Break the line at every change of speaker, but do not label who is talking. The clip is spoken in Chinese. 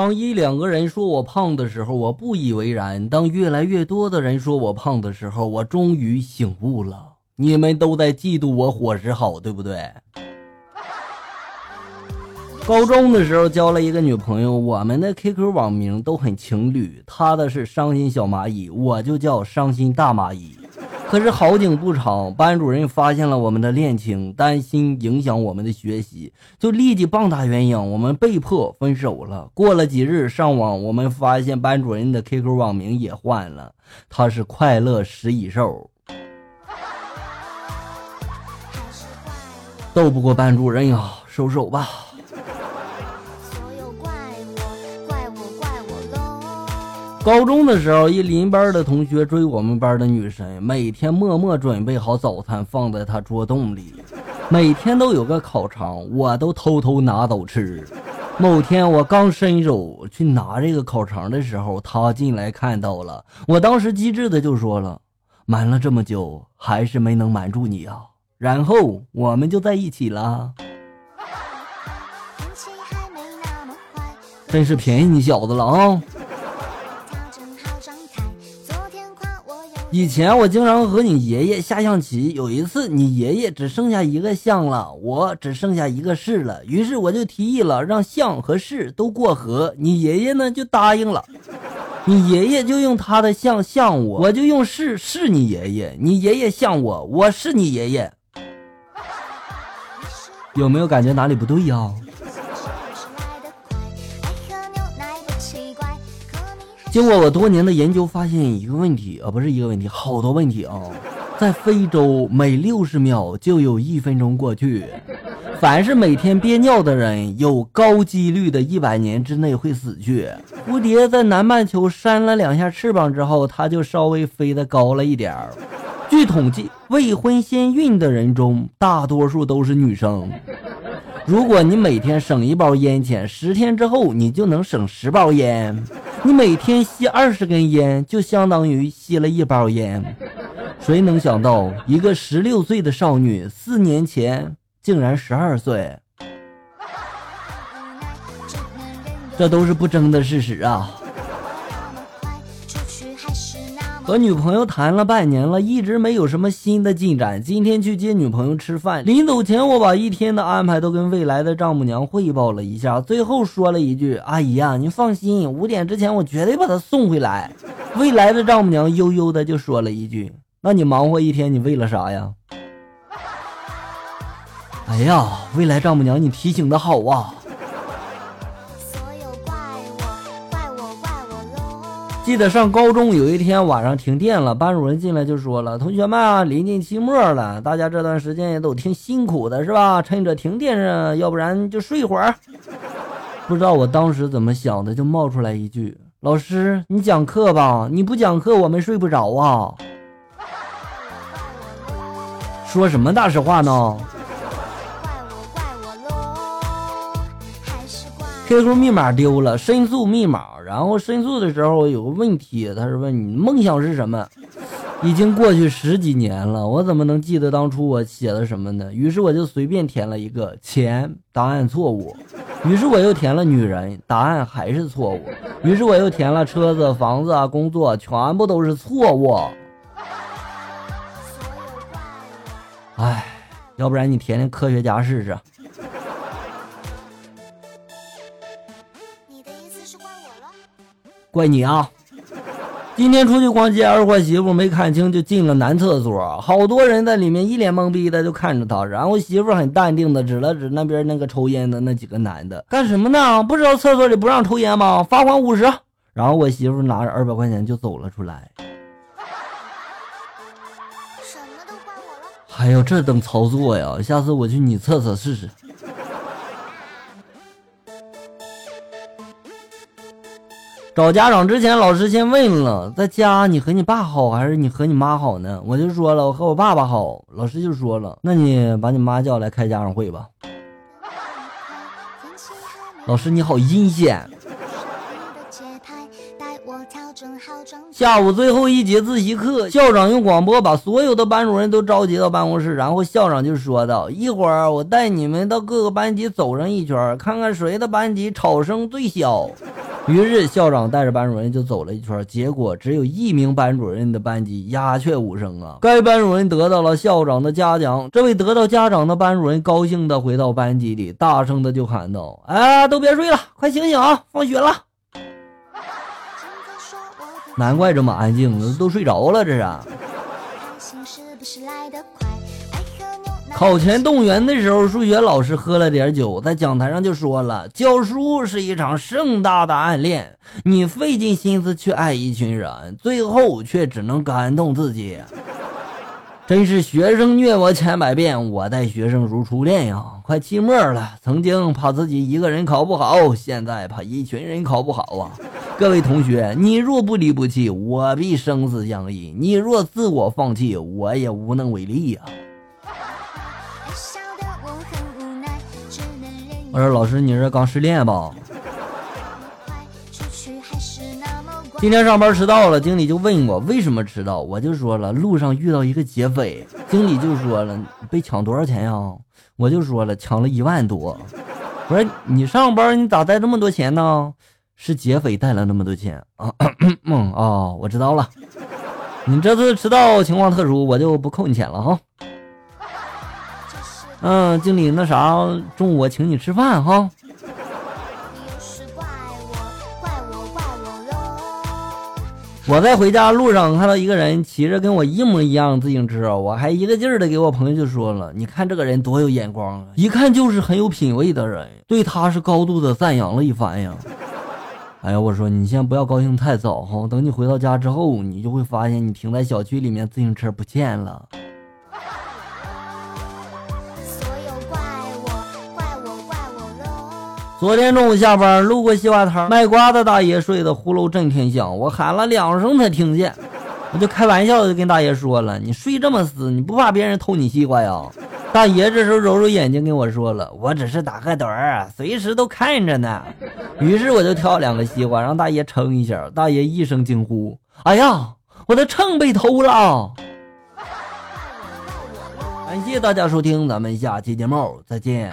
当一两个人说我胖的时候，我不以为然；当越来越多的人说我胖的时候，我终于醒悟了。你们都在嫉妒我伙食好，对不对？高中的时候交了一个女朋友，我们的 QQ 网名都很情侣，她的是伤心小蚂蚁，我就叫伤心大蚂蚁。可是好景不长，班主任发现了我们的恋情，担心影响我们的学习，就立即棒打鸳鸯，我们被迫分手了。过了几日，上网我们发现班主任的 QQ 网名也换了，他是快乐食蚁兽。斗不过班主任呀，收手吧。高中的时候，一邻班的同学追我们班的女神，每天默默准备好早餐放在她桌洞里，每天都有个烤肠，我都偷偷拿走吃。某天我刚伸手去拿这个烤肠的时候，她进来看到了，我当时机智的就说了：“瞒了这么久，还是没能瞒住你啊。”然后我们就在一起了。真是便宜你小子了啊！以前我经常和你爷爷下象棋，有一次你爷爷只剩下一个象了，我只剩下一个士了，于是我就提议了让象和士都过河，你爷爷呢就答应了，你爷爷就用他的象象我，我就用士是你爷爷，你爷爷像我，我是你爷爷，有没有感觉哪里不对呀？经过我多年的研究，发现一个问题啊，不是一个问题，好多问题啊。在非洲，每六十秒就有一分钟过去。凡是每天憋尿的人，有高几率的一百年之内会死去。蝴蝶在南半球扇了两下翅膀之后，它就稍微飞得高了一点儿。据统计，未婚先孕的人中，大多数都是女生。如果你每天省一包烟钱，十天之后你就能省十包烟。你每天吸二十根烟，就相当于吸了一包烟。谁能想到，一个十六岁的少女，四年前竟然十二岁？这都是不争的事实啊！和女朋友谈了半年了，一直没有什么新的进展。今天去接女朋友吃饭，临走前我把一天的安排都跟未来的丈母娘汇报了一下，最后说了一句：“阿姨呀，您放心，五点之前我绝对把她送回来。”未来的丈母娘悠悠的就说了一句：“那你忙活一天，你为了啥呀？”哎呀，未来丈母娘，你提醒的好啊！记得上高中有一天晚上停电了，班主任进来就说了：“同学们，临近期末了，大家这段时间也都挺辛苦的，是吧？趁着停电上，要不然就睡会儿。”不知道我当时怎么想的，就冒出来一句：“老师，你讲课吧，你不讲课我们睡不着啊。”说什么大实话呢？QQ 密码丢了，申诉密码。然后申诉的时候有个问题，他是问你梦想是什么？已经过去十几年了，我怎么能记得当初我写的什么呢？于是我就随便填了一个钱，答案错误。于是我又填了女人，答案还是错误。于是我又填了车子、房子啊、工作，全部都是错误。哎，要不然你填填科学家试试。怪你啊！今天出去逛街，二货媳妇没看清就进了男厕所，好多人在里面一脸懵逼的就看着他。然后媳妇很淡定的指了指那边那个抽烟的那几个男的，干什么呢？不知道厕所里不让抽烟吗？罚款五十。然后我媳妇拿着二百块钱就走了出来。什么都怪我了。还有这等操作呀？下次我去你厕所试试。找家长之前，老师先问了，在家你和你爸好还是你和你妈好呢？我就说了，我和我爸爸好。老师就说了，那你把你妈叫来开家长会吧。老师你好阴险。下午最后一节自习课，校长用广播把所有的班主任都召集到办公室，然后校长就说道：“一会儿我带你们到各个班级走上一圈，看看谁的班级吵声最小。”于是校长带着班主任就走了一圈，结果只有一名班主任的班级鸦雀无声啊。该班主任得到了校长的嘉奖，这位得到嘉奖的班主任高兴的回到班级里，大声的就喊道：“哎，都别睡了，快醒醒啊，放学了！”难怪这么安静，都睡着了，这是。考前动员的时候，数学老师喝了点酒，在讲台上就说了：“教书是一场盛大的暗恋，你费尽心思去爱一群人，最后却只能感动自己。真是学生虐我千百遍，我待学生如初恋呀！快期末了，曾经怕自己一个人考不好，现在怕一群人考不好啊！各位同学，你若不离不弃，我必生死相依；你若自我放弃，我也无能为力呀！”我说老师，你是刚失恋吧？今天上班迟到了，经理就问我为什么迟到，我就说了路上遇到一个劫匪。经理就说了被抢多少钱呀？我就说了抢了一万多。我说你上班你咋带这么多钱呢？是劫匪带了那么多钱啊？嗯啊，我知道了。你这次迟到情况特殊，我就不扣你钱了哈。嗯，经理，那啥，中午我请你吃饭哈。我在回家路上看到一个人骑着跟我一模一样自行车，我还一个劲儿的给我朋友就说了：“你看这个人多有眼光啊，一看就是很有品位的人。”对他是高度的赞扬了一番呀。哎呀，我说你先不要高兴太早哈，等你回到家之后，你就会发现你停在小区里面自行车不见了。昨天中午下班，路过西瓜摊，卖瓜的大爷睡得呼噜震天响，我喊了两声才听见。我就开玩笑的跟大爷说了：“你睡这么死，你不怕别人偷你西瓜呀？”大爷这时候揉揉眼睛跟我说了：“我只是打个盹儿，随时都看着呢。”于是我就挑两个西瓜让大爷称一下。大爷一声惊呼：“哎呀，我的秤被偷了！”感谢大家收听，咱们下期节目再见。